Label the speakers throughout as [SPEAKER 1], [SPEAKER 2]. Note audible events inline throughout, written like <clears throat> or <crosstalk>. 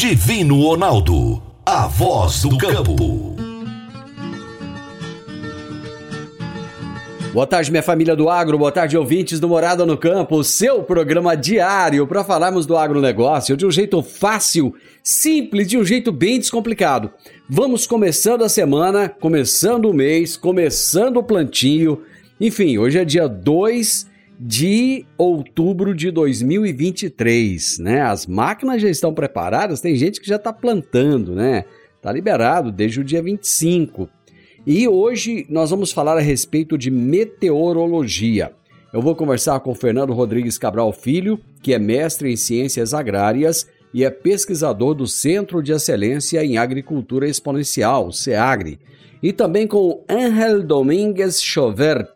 [SPEAKER 1] Divino Ronaldo, a voz do campo.
[SPEAKER 2] Boa tarde, minha família do agro, boa tarde, ouvintes do Morada no Campo, seu programa diário para falarmos do agronegócio de um jeito fácil, simples, de um jeito bem descomplicado. Vamos começando a semana, começando o mês, começando o plantio. Enfim, hoje é dia 2 de outubro de 2023, né? As máquinas já estão preparadas, tem gente que já está plantando, né? Tá liberado desde o dia 25. E hoje nós vamos falar a respeito de meteorologia. Eu vou conversar com Fernando Rodrigues Cabral Filho, que é mestre em ciências agrárias e é pesquisador do Centro de Excelência em Agricultura Exponencial, CEAGRE, e também com Ángel Domingues Chover,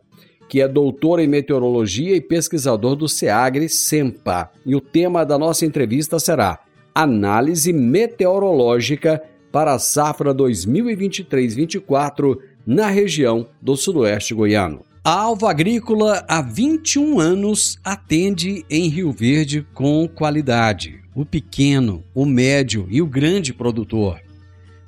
[SPEAKER 2] que é doutor em meteorologia e pesquisador do SEAGRE SEMPA. E o tema da nossa entrevista será Análise Meteorológica para a safra 2023-24 na região do Sudoeste Goiano. A Alva Agrícola há 21 anos atende em Rio Verde com qualidade. O pequeno, o médio e o grande produtor.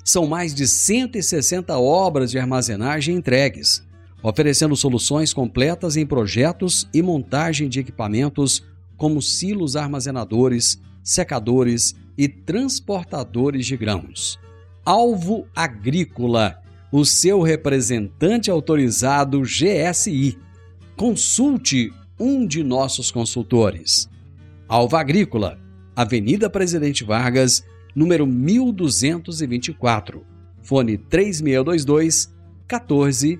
[SPEAKER 2] São mais de 160 obras de armazenagem entregues oferecendo soluções completas em projetos e montagem de equipamentos como silos armazenadores, secadores e transportadores de grãos. Alvo Agrícola, o seu representante autorizado GSI. Consulte um de nossos consultores. Alva Agrícola, Avenida Presidente Vargas, número 1224. Fone 3622 14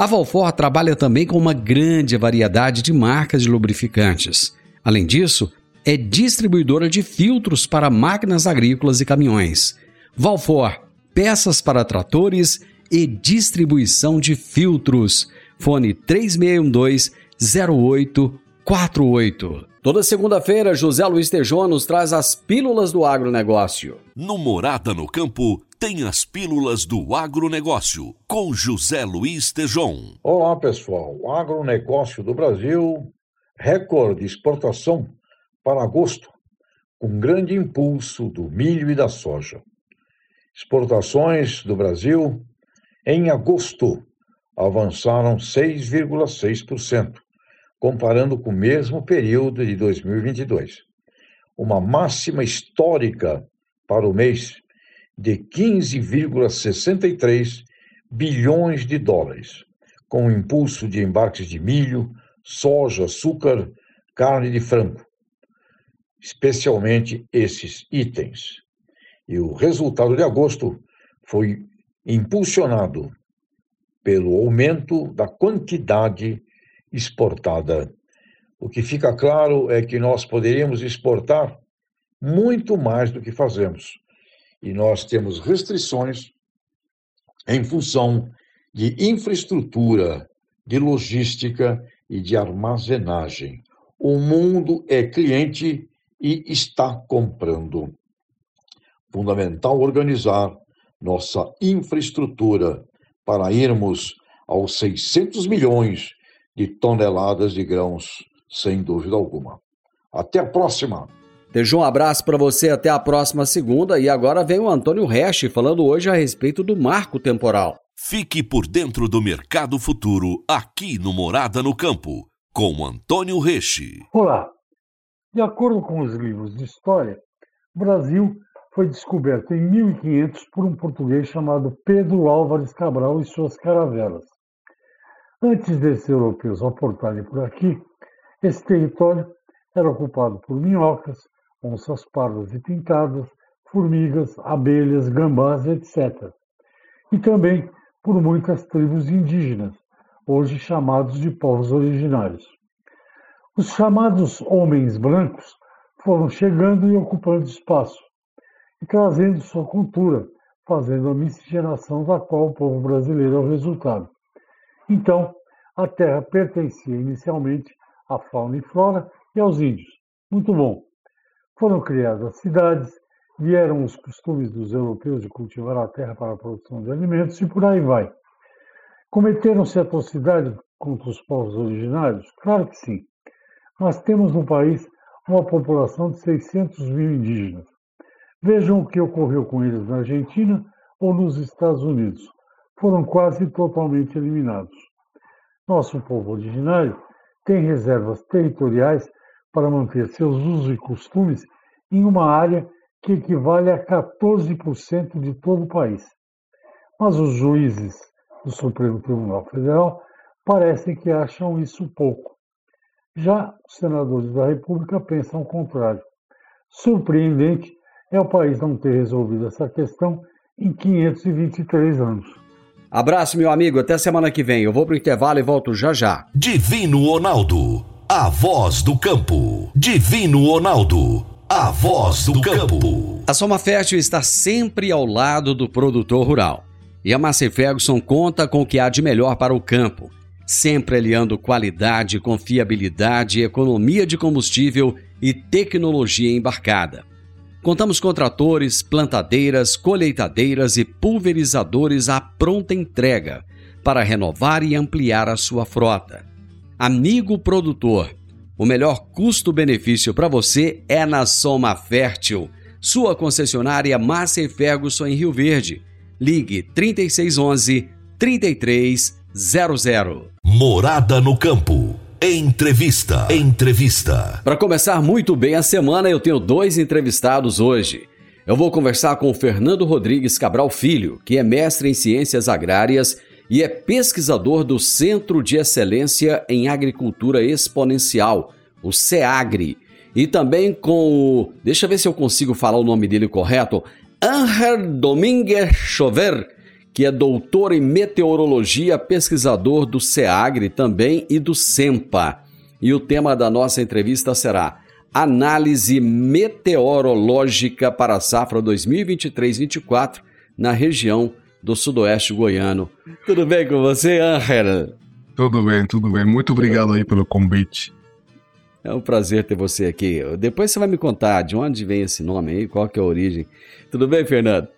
[SPEAKER 2] a Valfor trabalha também com uma grande variedade de marcas de lubrificantes. Além disso, é distribuidora de filtros para máquinas agrícolas e caminhões. Valfor, peças para tratores e distribuição de filtros. Fone 3612-0848. Toda segunda-feira, José Luiz Tejão nos traz as pílulas do agronegócio.
[SPEAKER 1] No Morada no Campo, tem as pílulas do agronegócio, com José Luiz Tejon.
[SPEAKER 3] Olá, pessoal. O agronegócio do Brasil, recorde de exportação para agosto, com grande impulso do milho e da soja. Exportações do Brasil em agosto avançaram 6,6%, comparando com o mesmo período de 2022. Uma máxima histórica para o mês de 15,63 bilhões de dólares, com o impulso de embarques de milho, soja, açúcar, carne de frango, especialmente esses itens. E o resultado de agosto foi impulsionado pelo aumento da quantidade exportada. O que fica claro é que nós poderíamos exportar muito mais do que fazemos e nós temos restrições em função de infraestrutura, de logística e de armazenagem. O mundo é cliente e está comprando. Fundamental organizar nossa infraestrutura para irmos aos 600 milhões de toneladas de grãos, sem dúvida alguma. Até a próxima!
[SPEAKER 2] Deixa um abraço para você até a próxima segunda e agora vem o Antônio Resch falando hoje a respeito do marco temporal.
[SPEAKER 1] Fique por dentro do mercado futuro aqui no Morada no Campo, com Antônio Resch.
[SPEAKER 4] Olá. De acordo com os livros de história, o Brasil foi descoberto em 1500 por um português chamado Pedro Álvares Cabral e suas caravelas. Antes desses europeus aportarem por aqui, esse território era ocupado por minhocas, onças pardas e pintadas, formigas, abelhas, gambás, etc. E também por muitas tribos indígenas, hoje chamados de povos originários. Os chamados homens brancos foram chegando e ocupando espaço, e trazendo sua cultura, fazendo a miscigenação da qual o povo brasileiro é o resultado. Então, a terra pertencia inicialmente à fauna e flora e aos índios. Muito bom. Foram criadas as cidades, vieram os costumes dos europeus de cultivar a terra para a produção de alimentos e por aí vai. Cometeram-se atrocidades contra os povos originários? Claro que sim. Nós temos no país uma população de 600 mil indígenas. Vejam o que ocorreu com eles na Argentina ou nos Estados Unidos. Foram quase totalmente eliminados. Nosso povo originário tem reservas territoriais para manter seus usos e costumes em uma área que equivale a 14% de todo o país. Mas os juízes do Supremo Tribunal Federal parecem que acham isso pouco. Já os senadores da República pensam o contrário. Surpreendente é o país não ter resolvido essa questão em 523 anos.
[SPEAKER 2] Abraço, meu amigo. Até semana que vem. Eu vou para o intervalo e volto já já.
[SPEAKER 1] Divino Ronaldo, a voz do campo. Divino Ronaldo, a voz do campo.
[SPEAKER 2] A Soma Fértil está sempre ao lado do produtor rural. E a Massey Ferguson conta com o que há de melhor para o campo sempre aliando qualidade, confiabilidade, economia de combustível e tecnologia embarcada. Contamos com tratores, plantadeiras, colheitadeiras e pulverizadores à pronta entrega para renovar e ampliar a sua frota. Amigo produtor, o melhor custo-benefício para você é na Soma Fértil, sua concessionária Massa Ferguson em Rio Verde. Ligue 3611 3300.
[SPEAKER 1] Morada no campo. Entrevista. Entrevista.
[SPEAKER 2] Para começar muito bem a semana, eu tenho dois entrevistados hoje. Eu vou conversar com o Fernando Rodrigues Cabral Filho, que é mestre em ciências agrárias e é pesquisador do Centro de Excelência em Agricultura Exponencial, o CEAGRE. E também com o. Deixa eu ver se eu consigo falar o nome dele correto. Ángel Domingues Chover que é doutor em meteorologia, pesquisador do SEAGRE também e do SEMPA. E o tema da nossa entrevista será Análise meteorológica para a safra 2023-24 na região do sudoeste goiano. Tudo bem com você, Ángel?
[SPEAKER 5] Tudo bem, tudo bem. Muito obrigado aí pelo convite.
[SPEAKER 2] É um prazer ter você aqui. Depois você vai me contar de onde vem esse nome aí, qual que é a origem. Tudo bem, Fernando?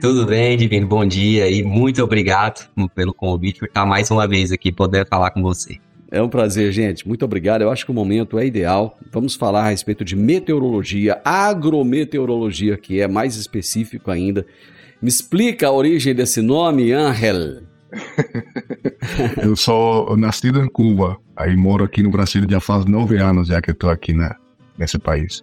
[SPEAKER 6] Tudo bem, Divino? Bom dia e muito obrigado pelo convite por estar mais uma vez aqui poder falar com você.
[SPEAKER 2] É um prazer, gente. Muito obrigado. Eu acho que o momento é ideal. Vamos falar a respeito de meteorologia, agrometeorologia, que é mais específico ainda. Me explica a origem desse nome, Angel. <laughs>
[SPEAKER 5] eu sou nascido em Cuba, aí moro aqui no Brasil já faz nove anos já que estou aqui né, nesse país.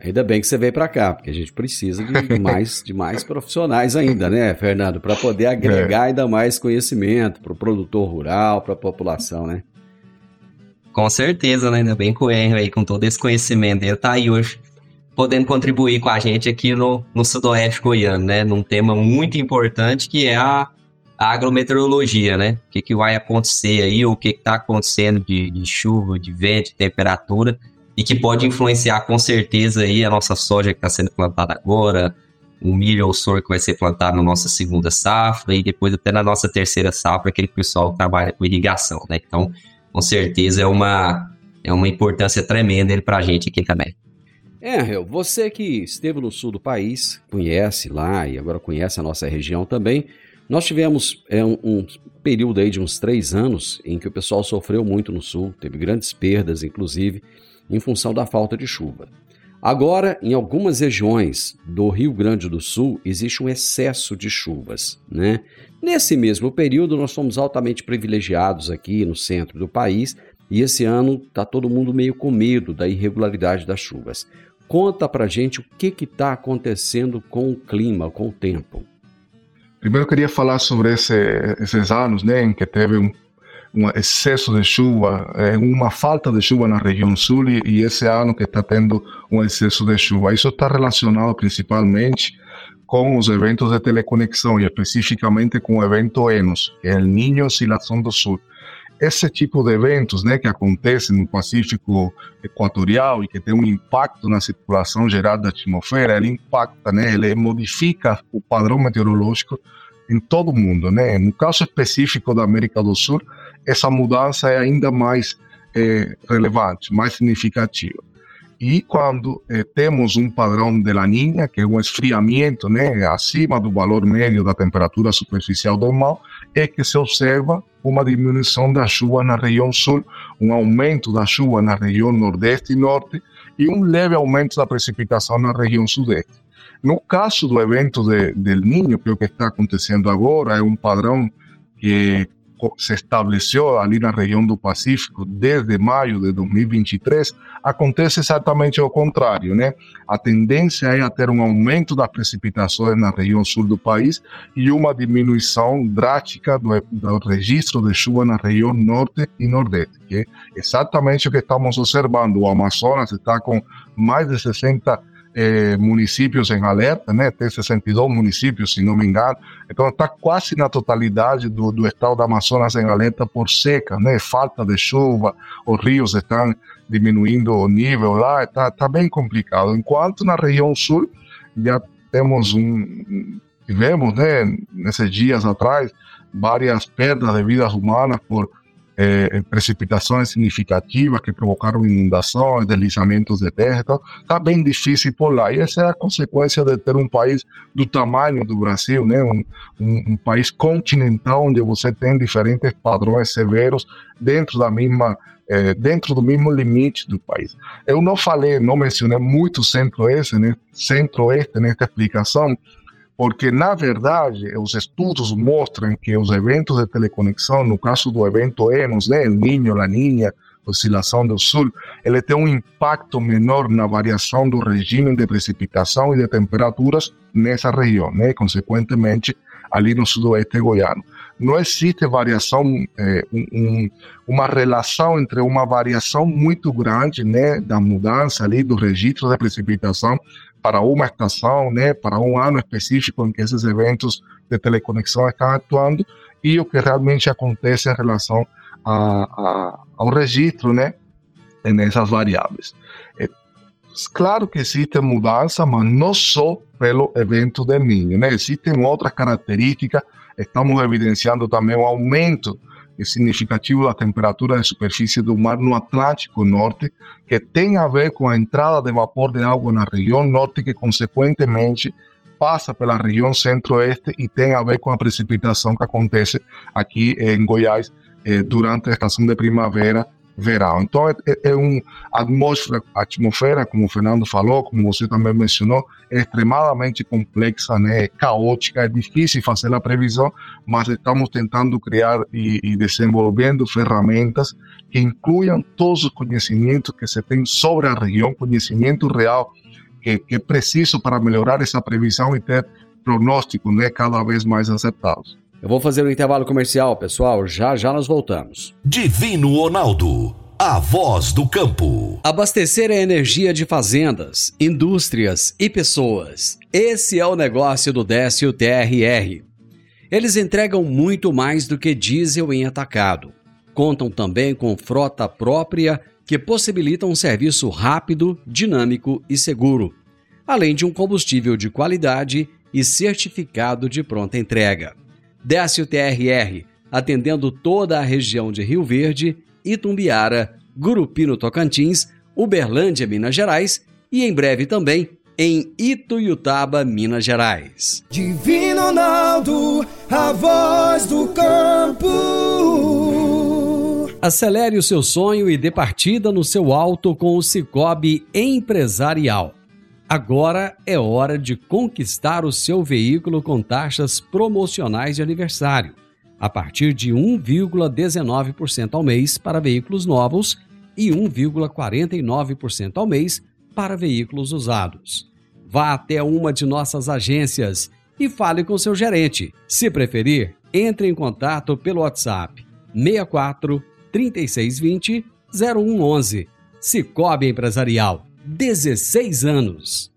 [SPEAKER 2] Ainda bem que você veio para cá, porque a gente precisa de mais, de mais profissionais ainda, né, Fernando? Para poder agregar é. ainda mais conhecimento para o produtor rural, para a população, né?
[SPEAKER 6] Com certeza, né? Ainda bem que o Henry aí, com todo esse conhecimento, ele tá aí hoje podendo contribuir com a gente aqui no, no Sudoeste Goiano, né? Num tema muito importante que é a, a agrometeorologia, né? O que, que vai acontecer aí, o que está acontecendo de, de chuva, de vento, de temperatura e que pode influenciar com certeza aí a nossa soja que está sendo plantada agora, o milho ou o sorgo que vai ser plantado na nossa segunda safra e depois até na nossa terceira safra, aquele pessoal que trabalha com irrigação, né? Então, com certeza é uma, é uma importância tremenda para a gente aqui também.
[SPEAKER 2] É, você que esteve no sul do país, conhece lá e agora conhece a nossa região também. Nós tivemos é, um, um período aí de uns três anos em que o pessoal sofreu muito no sul, teve grandes perdas, inclusive em função da falta de chuva. Agora, em algumas regiões do Rio Grande do Sul, existe um excesso de chuvas. Né? Nesse mesmo período, nós somos altamente privilegiados aqui no centro do país e esse ano está todo mundo meio com medo da irregularidade das chuvas. Conta pra gente o que está acontecendo com o clima, com o tempo.
[SPEAKER 5] Primeiro eu queria falar sobre esse, esses anos né, em que teve um um excesso de chuva, é, uma falta de chuva na região sul e, e esse ano que está tendo um excesso de chuva. Isso está relacionado principalmente com os eventos de teleconexão e especificamente com o evento ENOS, que é o Ninho Oscilação do Sul. Esse tipo de eventos né, que acontecem no Pacífico Equatorial e que tem um impacto na circulação geral da atmosfera, ele impacta, né, ele modifica o padrão meteorológico em todo o mundo. Né? No caso específico da América do Sul, essa mudança é ainda mais é, relevante, mais significativa. E quando eh, temos um padrão de laninha, que é um esfriamento né, acima do valor médio da temperatura superficial normal, é que se observa uma diminuição da chuva na região sul, um aumento da chuva na região nordeste e norte e um leve aumento da precipitação na região sudeste. No caso do evento de, del Niño, que é o que está acontecendo agora, é um padrão que se estabeleceu ali na região do Pacífico desde maio de 2023, acontece exatamente o contrário, né? A tendência é a ter um aumento das precipitações na região sul do país e uma diminuição drástica do, do registro de chuva na região norte e nordeste, que é exatamente o que estamos observando. O Amazonas está com mais de 60 eh, municípios em alerta, né? Tem 62 municípios, se não me engano. Então está quase na totalidade do, do estado do Amazonas em alerta por seca, né? Falta de chuva, os rios estão diminuindo o nível lá, está tá bem complicado. Enquanto na região sul já temos um tivemos, né, nesses dias atrás, várias perdas de vidas humanas por é, precipitações significativas que provocaram inundações, deslizamentos de terra, então está bem difícil por lá. E essa é a consequência de ter um país do tamanho do Brasil, né? um, um, um país continental onde você tem diferentes padrões severos dentro da mesma é, dentro do mesmo limite do país. Eu não falei, não mencionei muito centro-oeste, né? centro-oeste nesta explicação, porque na verdade os estudos mostram que os eventos de teleconexão, no caso do evento ENOS, né, El Niño, La Niña, oscilação do sul, ele tem um impacto menor na variação do regime de precipitação e de temperaturas nessa região, né? consequentemente ali no sudoeste goiano. Não existe variação, é, um, uma relação entre uma variação muito grande né, da mudança ali do registro de precipitação para uma estação, né, para um ano específico em que esses eventos de teleconexão estão atuando e o que realmente acontece em relação a, a, ao registro, né, nessas variáveis. É, claro que existe mudança, mas não só pelo evento del Niño, né? Existem outras características, estamos evidenciando também o aumento significativo da temperatura de superfície do mar no Atlântico Norte, que tem a ver com a entrada de vapor de água na região norte, que consequentemente passa pela região centro-oeste e tem a ver com a precipitação que acontece aqui em Goiás eh, durante a estação de primavera verão. Então é, é, é uma atmosfera, atmosfera, como o Fernando falou, como você também mencionou, é extremadamente complexa, né, caótica, é difícil fazer a previsão, mas estamos tentando criar e, e desenvolvendo ferramentas que incluam todos os conhecimentos que se tem sobre a região, conhecimento real que, que é preciso para melhorar essa previsão e ter prognósticos né, cada vez mais acertados.
[SPEAKER 2] Eu vou fazer um intervalo comercial, pessoal. Já já nós voltamos.
[SPEAKER 1] Divino Ronaldo, a voz do campo.
[SPEAKER 2] Abastecer a energia de fazendas, indústrias e pessoas. Esse é o negócio do Décio TRR. Eles entregam muito mais do que diesel em atacado. Contam também com frota própria que possibilita um serviço rápido, dinâmico e seguro, além de um combustível de qualidade e certificado de pronta entrega. Décio TRR, atendendo toda a região de Rio Verde, Itumbiara, Gurupino Tocantins, Uberlândia, Minas Gerais e em breve também em Ituiutaba, Minas Gerais.
[SPEAKER 7] Divino Ronaldo, a voz do campo.
[SPEAKER 2] Acelere o seu sonho e dê partida no seu alto com o Cicobi Empresarial. Agora é hora de conquistar o seu veículo com taxas promocionais de aniversário, a partir de 1,19% ao mês para veículos novos e 1,49% ao mês para veículos usados. Vá até uma de nossas agências e fale com seu gerente. Se preferir, entre em contato pelo WhatsApp 64 3620 0111. Cicobi Empresarial 16 anos.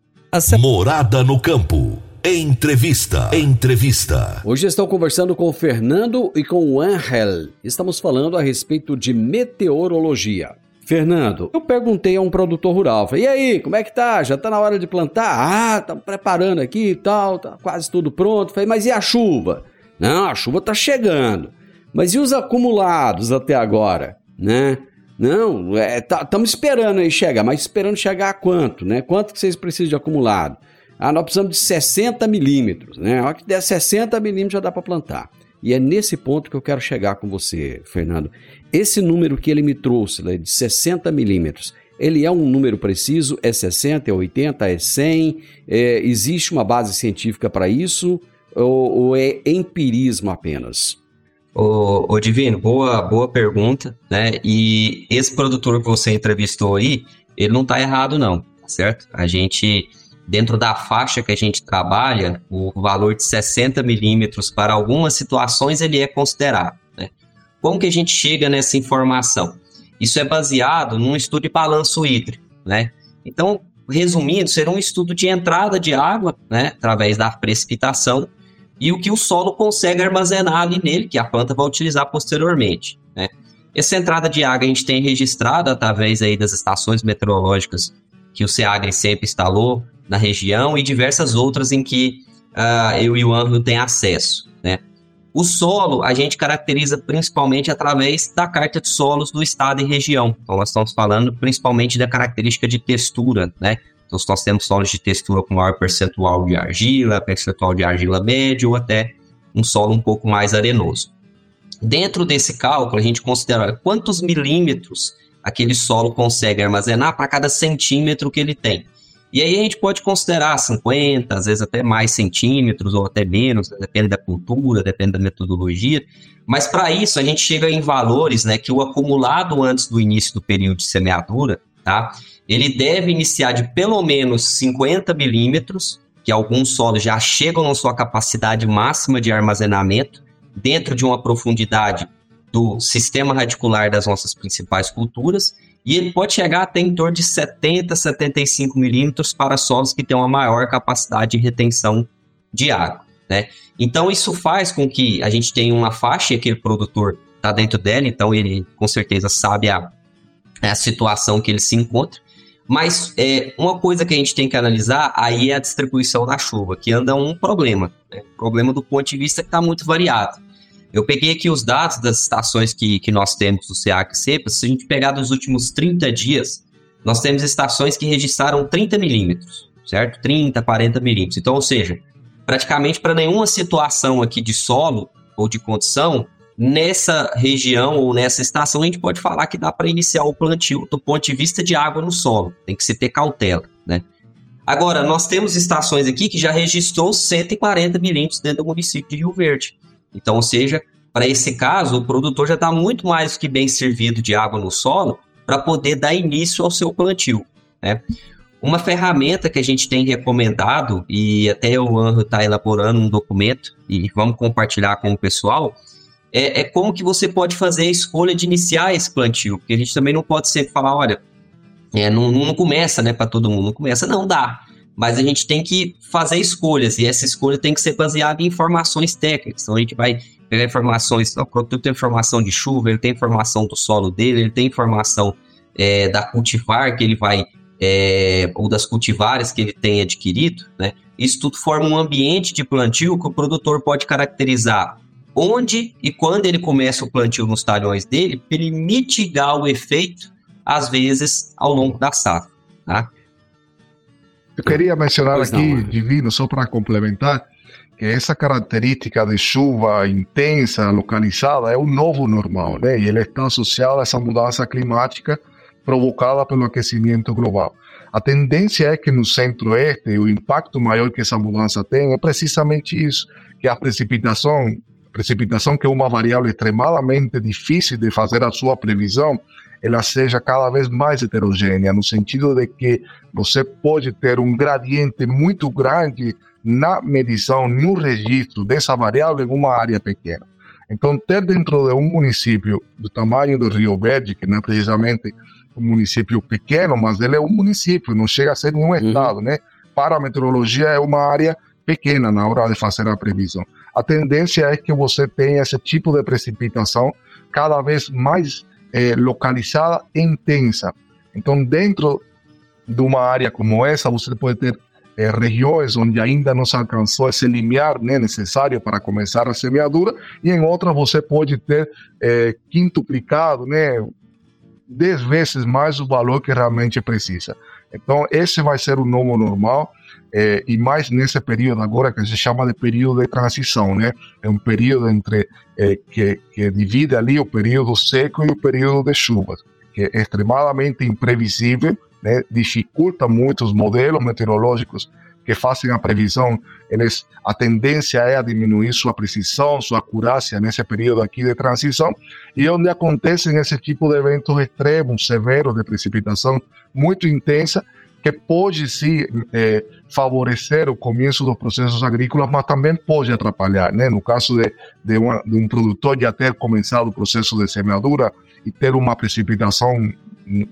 [SPEAKER 1] Morada no campo. Entrevista. Entrevista.
[SPEAKER 2] Hoje estou conversando com o Fernando e com o Angel. Estamos falando a respeito de meteorologia. Fernando, eu perguntei a um produtor rural, falei, e aí, como é que tá? Já tá na hora de plantar? Ah, estamos preparando aqui e tal, tá quase tudo pronto. Falei, mas e a chuva? Não, a chuva tá chegando. Mas e os acumulados até agora, né? Não, é, estamos tá, esperando aí chegar, mas esperando chegar a quanto, né? Quanto que vocês precisam de acumulado? Ah, nós precisamos de 60 milímetros, né? A hora que der 60 milímetros já dá para plantar. E é nesse ponto que eu quero chegar com você, Fernando. Esse número que ele me trouxe, né, de 60 milímetros, ele é um número preciso? É 60, é 80, é 100? É, existe uma base científica para isso? Ou, ou, é empirismo apenas?
[SPEAKER 6] Ô, Divino, boa, boa pergunta, né? E esse produtor que você entrevistou aí, ele não está errado não, tá certo? A gente, dentro da faixa que a gente trabalha, o valor de 60 milímetros para algumas situações ele é considerado, né? Como que a gente chega nessa informação? Isso é baseado num estudo de balanço hídrico, né? Então, resumindo, será um estudo de entrada de água, né? Através da precipitação e o que o solo consegue armazenar ali nele, que a planta vai utilizar posteriormente. Né? Essa entrada de água a gente tem registrado através aí das estações meteorológicas que o SEAGRE sempre instalou na região e diversas outras em que uh, eu e o Andrew tem acesso. Né? O solo a gente caracteriza principalmente através da carta de solos do estado e região. Então nós estamos falando principalmente da característica de textura, né? Então, se nós temos solos de textura com maior percentual de argila, percentual de argila médio ou até um solo um pouco mais arenoso. Dentro desse cálculo, a gente considera quantos milímetros aquele solo consegue armazenar para cada centímetro que ele tem. E aí a gente pode considerar 50, às vezes até mais centímetros ou até menos, depende da cultura, depende da metodologia. Mas para isso a gente chega em valores, né, que o acumulado antes do início do período de semeadura, tá? Ele deve iniciar de pelo menos 50 milímetros, que alguns solos já chegam na sua capacidade máxima de armazenamento, dentro de uma profundidade do sistema radicular das nossas principais culturas, e ele pode chegar até em torno de 70, 75 milímetros para solos que têm uma maior capacidade de retenção de água. Né? Então, isso faz com que a gente tenha uma faixa e aquele produtor está dentro dela, então ele com certeza sabe a, a situação que ele se encontra. Mas é, uma coisa que a gente tem que analisar aí é a distribuição da chuva, que anda um problema. Né? Problema do ponto de vista que está muito variado. Eu peguei aqui os dados das estações que, que nós temos do SEAC CEPA. Se a gente pegar dos últimos 30 dias, nós temos estações que registraram 30 milímetros, certo? 30, 40 milímetros. Então, ou seja, praticamente para nenhuma situação aqui de solo ou de condição, nessa região ou nessa estação, a gente pode falar que dá para iniciar o plantio do ponto de vista de água no solo. Tem que se ter cautela, né? Agora, nós temos estações aqui que já registrou 140 milímetros dentro do município de Rio Verde. Então, ou seja, para esse caso, o produtor já está muito mais que bem servido de água no solo para poder dar início ao seu plantio. Né? Uma ferramenta que a gente tem recomendado, e até o Anro está elaborando um documento, e vamos compartilhar com o pessoal, é, é, como que você pode fazer a escolha de iniciar esse plantio, porque a gente também não pode sempre falar, olha, é, não, não começa né, para todo mundo, não começa, não dá. Mas a gente tem que fazer escolhas, e essa escolha tem que ser baseada em informações técnicas. Então a gente vai pegar informações, o produtor tem informação de chuva, ele tem informação do solo dele, ele tem informação é, da cultivar que ele vai, é, ou das cultivares que ele tem adquirido, né? Isso tudo forma um ambiente de plantio que o produtor pode caracterizar onde e quando ele começa o plantio nos talhões dele, para ele mitigar o efeito, às vezes, ao longo da safra. Tá?
[SPEAKER 5] Eu queria mencionar pois aqui, não, Divino, só para complementar, que essa característica de chuva intensa, localizada, é o novo normal, né? E ele está associado a essa mudança climática provocada pelo aquecimento global. A tendência é que no centro-oeste o impacto maior que essa mudança tem é precisamente isso, que a precipitação precipitação, que é uma variável extremadamente difícil de fazer a sua previsão, ela seja cada vez mais heterogênea, no sentido de que você pode ter um gradiente muito grande na medição, no registro dessa variável em uma área pequena. Então, ter dentro de um município do tamanho do Rio Verde, que não é precisamente um município pequeno, mas ele é um município, não chega a ser nenhum uhum. estado, né? Para a meteorologia é uma área pequena na hora de fazer a previsão. A tendência é que você tenha esse tipo de precipitação cada vez mais é, localizada e intensa. Então, dentro de uma área como essa, você pode ter é, regiões onde ainda não se alcançou esse limiar né, necessário para começar a semeadura, e em outras você pode ter é, quintuplicado, né, 10 vezes mais o valor que realmente precisa. Então, esse vai ser o novo normal, é, e mais nesse período agora que se chama de período de transição, né? É um período entre é, que, que divide ali o período seco e o período de chuvas, que é extremadamente imprevisível, né? dificulta muito os modelos meteorológicos que fazem a previsão, eles, a tendência é a diminuir sua precisão, sua acurácia nesse período aqui de transição, e onde acontecem esse tipo de eventos extremos, severos de precipitação muito intensa, que pode sim é, favorecer o começo dos processos agrícolas, mas também pode atrapalhar. Né? No caso de, de, uma, de um produtor já ter começado o processo de semeadura e ter uma precipitação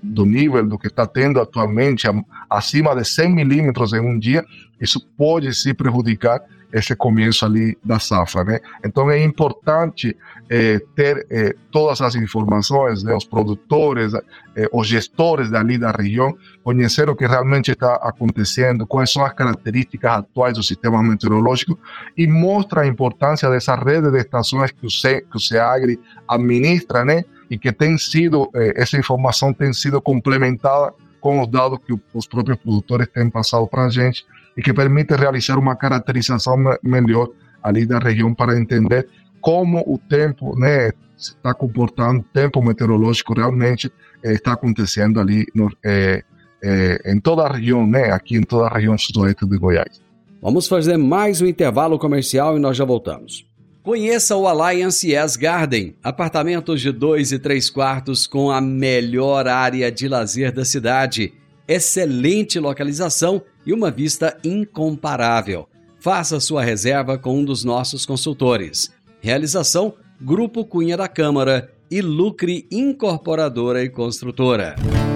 [SPEAKER 5] do nível do que está tendo atualmente, acima de 100 milímetros em um dia, isso pode se prejudicar esse começo ali da safra, né? Então é importante é, ter é, todas as informações, né, os produtores, é, os gestores dali da região, conhecer o que realmente está acontecendo, quais são as características atuais do sistema meteorológico e mostra a importância dessa rede de estações que o, C, que o SEAGRI administra, né? E que tem sido, essa informação tem sido complementada com os dados que os próprios produtores têm passado para a gente e que permite realizar uma caracterização melhor ali da região para entender como o tempo né, está comportando, o tempo meteorológico realmente eh, está acontecendo ali no, eh, eh, em toda a região, né, aqui em toda a região sudoeste de Goiás.
[SPEAKER 2] Vamos fazer mais um intervalo comercial e nós já voltamos. Conheça o Alliance Yes Garden, apartamentos de dois e três quartos com a melhor área de lazer da cidade, excelente localização e uma vista incomparável. Faça sua reserva com um dos nossos consultores. Realização: Grupo Cunha da Câmara e Lucre Incorporadora e Construtora.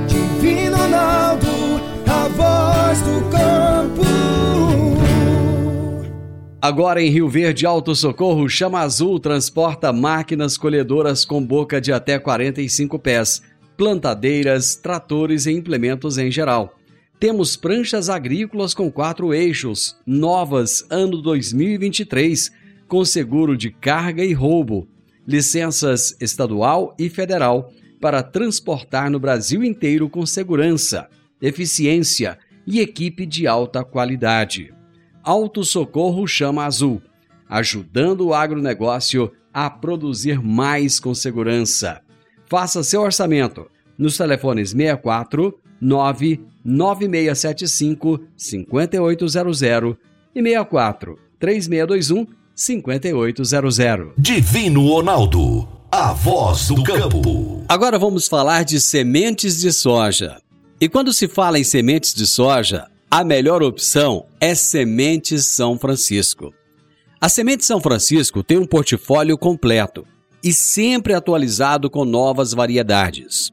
[SPEAKER 7] Divino Ronaldo, a voz do campo.
[SPEAKER 2] Agora em Rio Verde Alto Socorro, Chama Azul transporta máquinas colhedoras com boca de até 45 pés, plantadeiras, tratores e implementos em geral. Temos pranchas agrícolas com quatro eixos, novas ano 2023, com seguro de carga e roubo, licenças estadual e federal para transportar no Brasil inteiro com segurança, eficiência e equipe de alta qualidade. Auto Socorro Chama Azul, ajudando o agronegócio a produzir mais com segurança. Faça seu orçamento nos telefones 64 99675 5800 e 64 3621 5800.
[SPEAKER 1] Divino Ronaldo, a voz do campo.
[SPEAKER 2] Agora vamos falar de sementes de soja. E quando se fala em sementes de soja, a melhor opção é Sementes São Francisco. A Semente São Francisco tem um portfólio completo e sempre atualizado com novas variedades.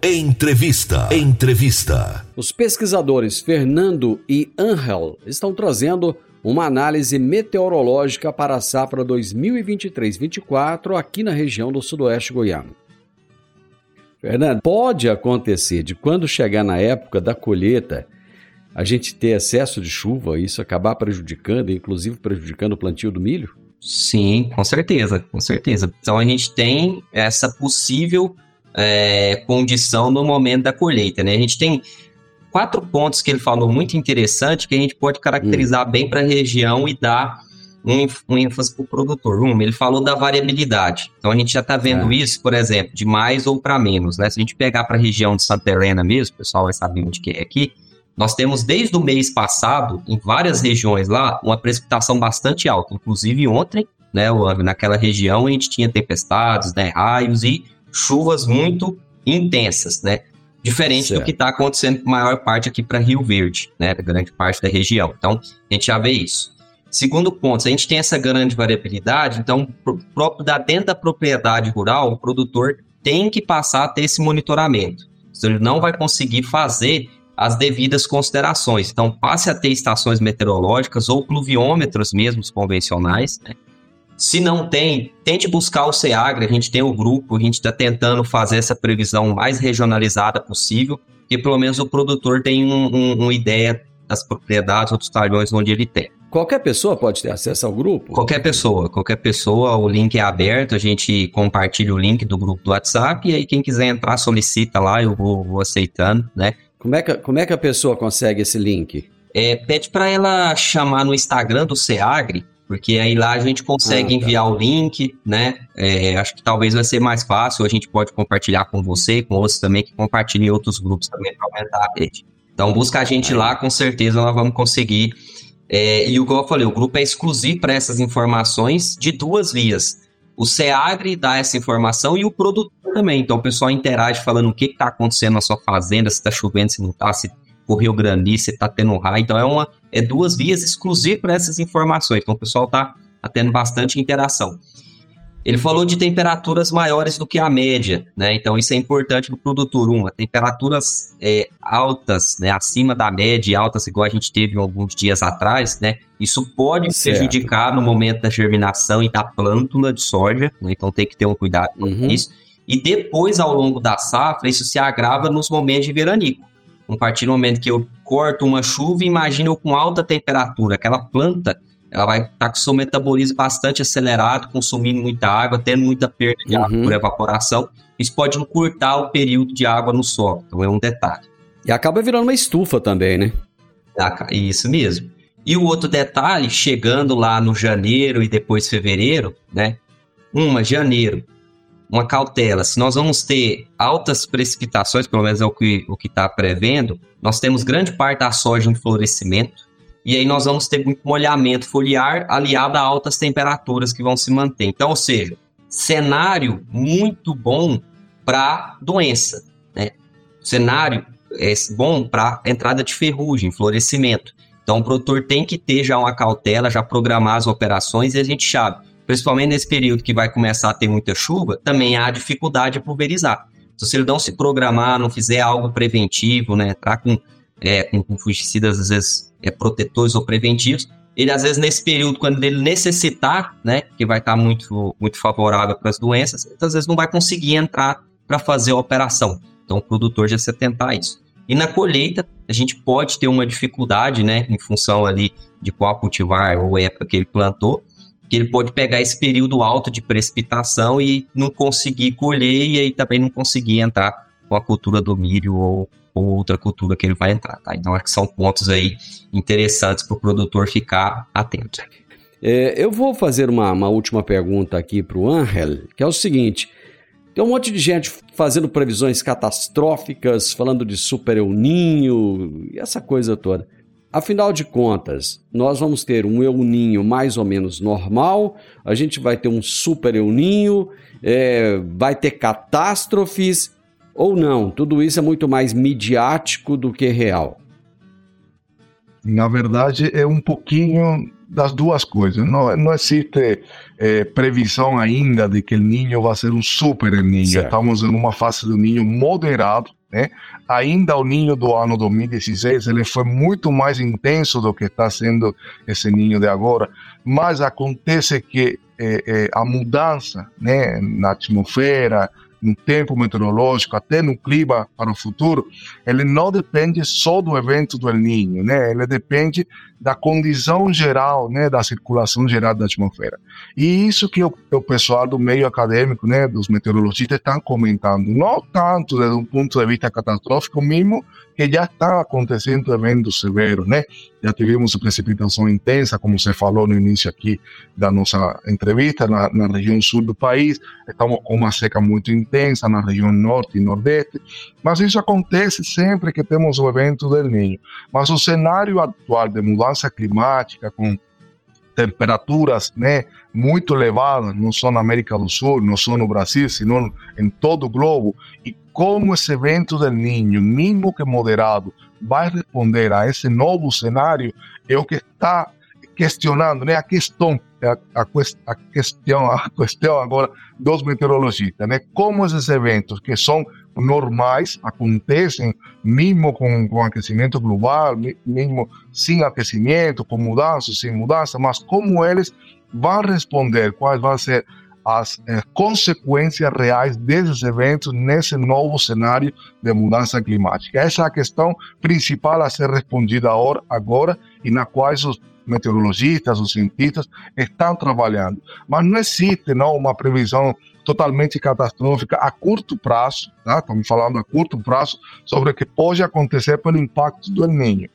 [SPEAKER 1] Entrevista. Entrevista.
[SPEAKER 2] Os pesquisadores Fernando e Angel estão trazendo uma análise meteorológica para a safra 2023-24 aqui na região do sudoeste goiano. Fernando, pode acontecer de quando chegar na época da colheita a gente ter excesso de chuva e isso acabar prejudicando, inclusive prejudicando o plantio do milho?
[SPEAKER 6] Sim, com certeza, com certeza. Então a gente tem essa possível é, condição no momento da colheita, né? A gente tem quatro pontos que ele falou muito interessante que a gente pode caracterizar hum. bem para a região e dar um, um ênfase para o produtor. Um, ele falou da variabilidade. Então a gente já está vendo é. isso, por exemplo, de mais ou para menos, né? Se a gente pegar para a região de Santa Helena mesmo, o pessoal vai saber onde que é aqui, nós temos desde o mês passado, em várias regiões lá, uma precipitação bastante alta. Inclusive ontem, né, naquela região, a gente tinha tempestades, né, raios e chuvas muito intensas, né? Diferente certo. do que está acontecendo com a maior parte aqui para Rio Verde, né? Grande parte da região. Então, a gente já vê isso. Segundo ponto, se a gente tem essa grande variabilidade, então, próprio da dentro da propriedade rural, o produtor tem que passar a ter esse monitoramento. Então, ele não vai conseguir fazer as devidas considerações. Então, passe a ter estações meteorológicas ou pluviômetros mesmo convencionais. Né? Se não tem, tente buscar o SEAGRE, a gente tem o grupo, a gente está tentando fazer essa previsão mais regionalizada possível, que pelo menos o produtor tem um, um, uma ideia das propriedades ou dos talhões onde ele tem.
[SPEAKER 2] Qualquer pessoa pode ter acesso ao grupo?
[SPEAKER 6] Qualquer pessoa, qualquer pessoa, o link é aberto, a gente compartilha o link do grupo do WhatsApp e aí quem quiser entrar solicita lá, eu vou, vou aceitando, né?
[SPEAKER 2] Como é, que, como é que a pessoa consegue esse link?
[SPEAKER 6] É, pede para ela chamar no Instagram do Seagre, porque aí lá a gente consegue ah, tá. enviar o link, né? É, acho que talvez vai ser mais fácil, a gente pode compartilhar com você, com outros também que compartilhem em outros grupos também para aumentar a rede. Então busca a gente lá, com certeza nós vamos conseguir é, e o que eu falei, o grupo é exclusivo para essas informações de duas vias. O SEAGRE dá essa informação e o produtor também. Então o pessoal interage falando o que está acontecendo na sua fazenda, se está chovendo, se não está, se correu granizo, se está tendo raio. Então é, uma, é duas vias exclusivas para essas informações. Então o pessoal está tá tendo bastante interação. Ele falou de temperaturas maiores do que a média, né? Então isso é importante para o produtor. Uma, temperaturas é, altas, né? Acima da média e altas, igual a gente teve alguns dias atrás, né? Isso pode certo. prejudicar no momento da germinação e da plântula de soja, né? Então tem que ter um cuidado com uhum. isso. E depois, ao longo da safra, isso se agrava nos momentos de veranico. A partir do momento que eu corto uma chuva, imagina eu com alta temperatura, aquela planta ela vai estar tá com seu metabolismo bastante acelerado, consumindo muita água, tendo muita perda de uhum. água por evaporação. Isso pode encurtar o período de água no solo. Então é um detalhe.
[SPEAKER 2] E acaba virando uma estufa também, né?
[SPEAKER 6] Isso mesmo. E o outro detalhe, chegando lá no janeiro e depois fevereiro, né? Uma, janeiro, uma cautela. Se nós vamos ter altas precipitações, pelo menos é o que o está prevendo, nós temos grande parte da soja em florescimento, e aí nós vamos ter muito molhamento foliar aliado a altas temperaturas que vão se manter. Então, ou seja, cenário muito bom para doença, né? Cenário é bom para entrada de ferrugem, florescimento. Então, o produtor tem que ter já uma cautela, já programar as operações e a gente sabe, principalmente nesse período que vai começar a ter muita chuva, também há dificuldade de pulverizar. Então, se ele não se programar, não fizer algo preventivo, né, entrar com, é, com, com fungicidas às vezes é, protetores ou preventivos, ele às vezes nesse período, quando ele necessitar, né, que vai estar muito, muito favorável para as doenças, às vezes não vai conseguir entrar para fazer a operação. Então o produtor já se atentar a isso. E na colheita, a gente pode ter uma dificuldade, né, em função ali de qual cultivar ou época que ele plantou, que ele pode pegar esse período alto de precipitação e não conseguir colher e aí também não conseguir entrar com a cultura do milho ou ou outra cultura que ele vai entrar, tá? Então, acho que são pontos aí interessantes para o produtor ficar atento.
[SPEAKER 2] É, eu vou fazer uma, uma última pergunta aqui para o Angel, que é o seguinte: tem um monte de gente fazendo previsões catastróficas, falando de super El Ninho e essa coisa toda. Afinal de contas, nós vamos ter um El Ninho mais ou menos normal, a gente vai ter um super El Ninho, é, vai ter catástrofes ou não? Tudo isso é muito mais midiático do que real?
[SPEAKER 5] Na verdade, é um pouquinho das duas coisas. Não, não existe é, previsão ainda de que o ninho vai ser um super ninho. Certo. Estamos em uma fase do ninho moderado. Né? Ainda o ninho do ano 2016 ele foi muito mais intenso do que está sendo esse ninho de agora, mas acontece que é, é, a mudança né, na atmosfera, no tempo meteorológico, até no clima para o futuro, ele não depende só do evento do El Niño, né? Ele depende da condição geral, né, da circulação geral da atmosfera. E isso que o, o pessoal do meio acadêmico, né, dos meteorologistas estão comentando, não tanto desde um ponto de vista catastrófico mesmo, que já está acontecendo eventos severos, né? Já tivemos precipitação intensa, como você falou no início aqui da nossa entrevista, na, na região sul do país, estamos com uma seca muito intensa na região norte e nordeste, mas isso acontece sempre que temos o evento del Niño. Mas o cenário atual de mudança climática, com temperaturas né, muito elevadas, não só na América do Sul, não só no Brasil, sino em todo o globo, e como esse evento del Niño, mesmo que moderado, vai responder a esse novo cenário, é o que está questionando, né, a questão, a, a, questão, a questão agora dos meteorologistas, né, como esses eventos que são normais acontecem mesmo com, com aquecimento global, mesmo sem aquecimento, com mudança, sem mudança, mas como eles vão responder, quais vão ser as eh, consequências reais desses eventos nesse novo cenário de mudança climática. Essa é a questão principal a ser respondida agora e na qual os meteorologistas, os cientistas estão trabalhando. Mas não existe não, uma previsão totalmente catastrófica a curto prazo, tá? estamos falando a curto prazo, sobre o que pode acontecer pelo impacto do El <clears throat> Niño.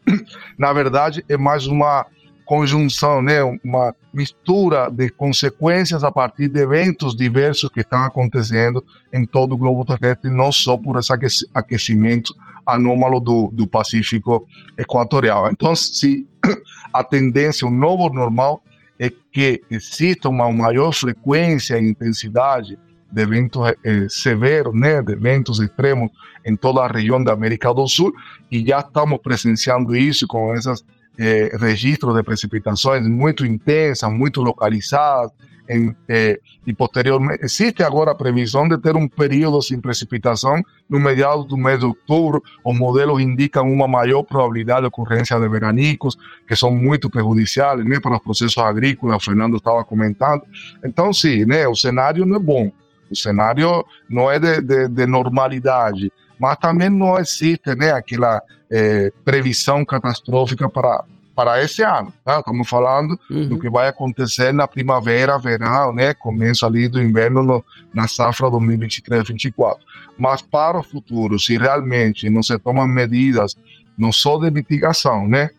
[SPEAKER 5] Na verdade, é mais uma conjunção, né, uma mistura de consequências a partir de eventos diversos que estão acontecendo em todo o globo terrestre, não só por esse aquecimento anômalo do, do Pacífico Equatorial. Então, se a tendência, o novo normal, é que exista uma maior frequência e intensidade de eventos eh, severos, né, de eventos extremos em toda a região da América do Sul, e já estamos presenciando isso com esses eh, registros de precipitações muito intensas, muito localizadas, em, eh, e posteriormente, existe agora a previsão de ter um período sem precipitação no mediados do mês de outubro. Os modelos indicam uma maior probabilidade de ocorrência de veranicos, que são muito prejudiciais né, para os processos agrícolas, o Fernando estava comentando. Então, sim, né, o cenário não é bom, o cenário não é de, de, de normalidade, mas também não existe né, aquela eh, previsão catastrófica para, para esse ano. Tá? Estamos falando uhum. do que vai acontecer na primavera, verão, né? começo ali do inverno no, na safra 2023-2024. Mas para o futuro, se realmente não se tomam medidas, não só de mitigação, né?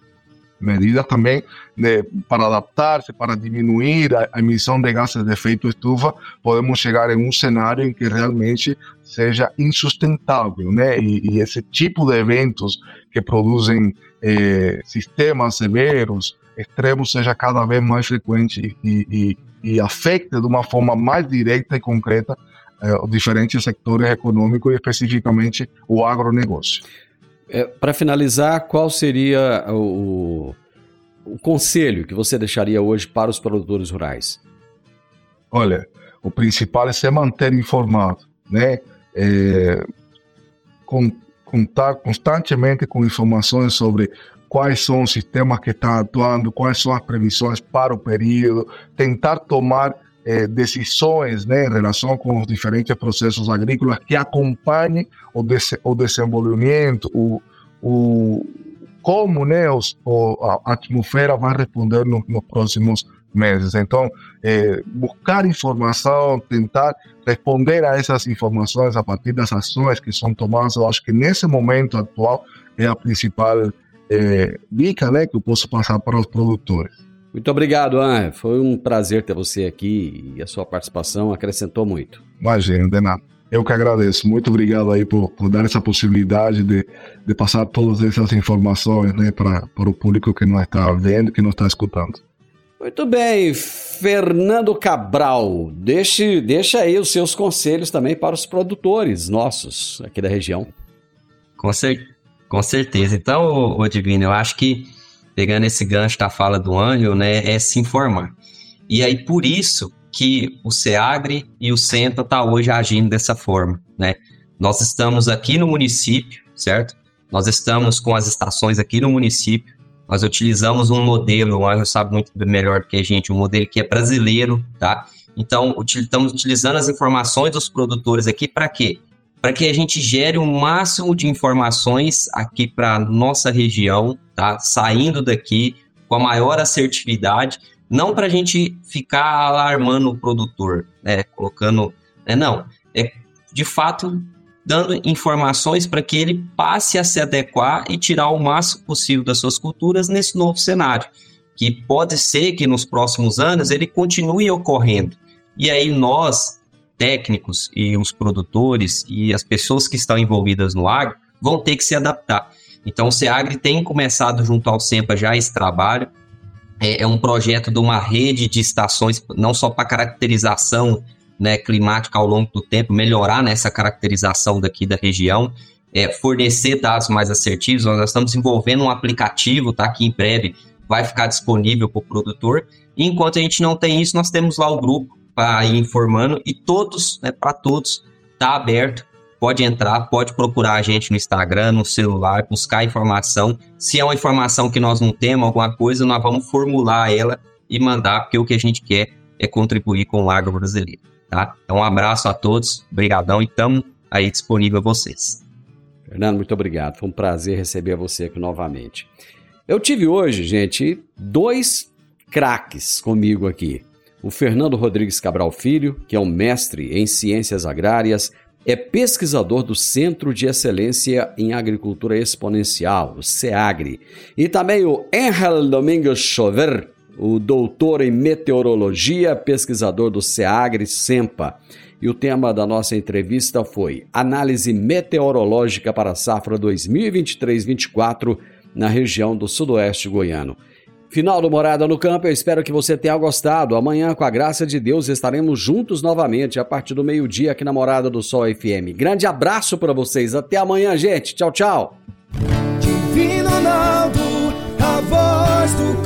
[SPEAKER 5] Medidas também de, para adaptar-se, para diminuir a, emissão de gases de efeito estufa, podemos chegar em um cenário em que realmente seja insustentável, né? E, e esse tipo de eventos que produzem eh, sistemas severos, extremos, seja cada vez mais frequente e, e, e afete de uma forma mais direta e concreta eh, diferentes setores econômicos e especificamente o agronegócio.
[SPEAKER 2] É, Para finalizar, qual seria o, o conselho que você deixaria hoje para os produtores rurais?
[SPEAKER 5] Olha, o principal é se manter informado, né? É, contar constantemente com informações sobre quais são os sistemas que estão atuando, quais são as previsões para o período, tentar tomar eh, decisões né, em relação com os diferentes processos agrícolas que acompanhem o, des o desenvolvimento, o, o, como né, os, o, a atmosfera vai responder no, nos próximos meses. Então, eh, buscar informação, tentar responder a essas informações a partir das ações que são tomadas, eu acho que nesse momento atual é a principal eh, dica né, que eu posso passar para os produtores.
[SPEAKER 2] Muito obrigado, Anne. Foi um prazer ter você aqui e a sua participação acrescentou muito.
[SPEAKER 5] Imagina, de nada. Eu que agradeço. Muito obrigado aí por, por dar essa possibilidade de, de passar todas essas informações né, para, para o público que não está vendo, que não está escutando.
[SPEAKER 2] Muito bem, Fernando Cabral, deixe, deixa aí os seus conselhos também para os produtores nossos aqui da região.
[SPEAKER 6] Com, cer com certeza. Então, o Divino, eu acho que pegando esse gancho da fala do Ângelo, né, é se informar. E aí, por isso que o SEAGRE e o CENTA tá hoje agindo dessa forma, né? Nós estamos aqui no município, certo? Nós estamos com as estações aqui no município, nós utilizamos um modelo, o Ângelo sabe muito melhor do que a gente, um modelo que é brasileiro, tá? Então, estamos utilizando as informações dos produtores aqui para quê? Para que a gente gere o um máximo de informações aqui para nossa região, tá? Saindo daqui com a maior assertividade, não para a gente ficar alarmando o produtor, né? Colocando, né? não, é de fato dando informações para que ele passe a se adequar e tirar o máximo possível das suas culturas nesse novo cenário, que pode ser que nos próximos anos ele continue ocorrendo. E aí nós técnicos e os produtores e as pessoas que estão envolvidas no agro vão ter que se adaptar. Então, o SEAGRE tem começado junto ao SEMPA já esse trabalho. É, é um projeto de uma rede de estações, não só para caracterização né, climática ao longo do tempo, melhorar nessa caracterização daqui da região, é, fornecer dados mais assertivos. Nós estamos desenvolvendo um aplicativo, tá? Que em breve vai ficar disponível para o produtor. E enquanto a gente não tem isso, nós temos lá o grupo para ir informando e todos, né, para todos, está aberto. Pode entrar, pode procurar a gente no Instagram, no celular, buscar informação. Se é uma informação que nós não temos, alguma coisa, nós vamos formular ela e mandar, porque o que a gente quer é contribuir com o agro brasileiro. Tá? Então, um abraço a todos, brigadão e estamos aí disponível a vocês.
[SPEAKER 2] Fernando, muito obrigado. Foi um prazer receber você aqui novamente. Eu tive hoje, gente, dois craques comigo aqui. O Fernando Rodrigues Cabral Filho, que é um mestre em ciências agrárias, é pesquisador do Centro de Excelência em Agricultura Exponencial, o CEAGRE. E também o Angel Domingos Chover, o doutor em meteorologia, pesquisador do CEAGRE SEMPA. E o tema da nossa entrevista foi Análise Meteorológica para a Safra 2023-24 na região do Sudoeste Goiano. Final do Morada no Campo, eu espero que você tenha gostado. Amanhã, com a graça de Deus, estaremos juntos novamente a partir do meio-dia aqui na Morada do Sol FM. Grande abraço para vocês, até amanhã, gente. Tchau, tchau. Divino Ronaldo, a voz do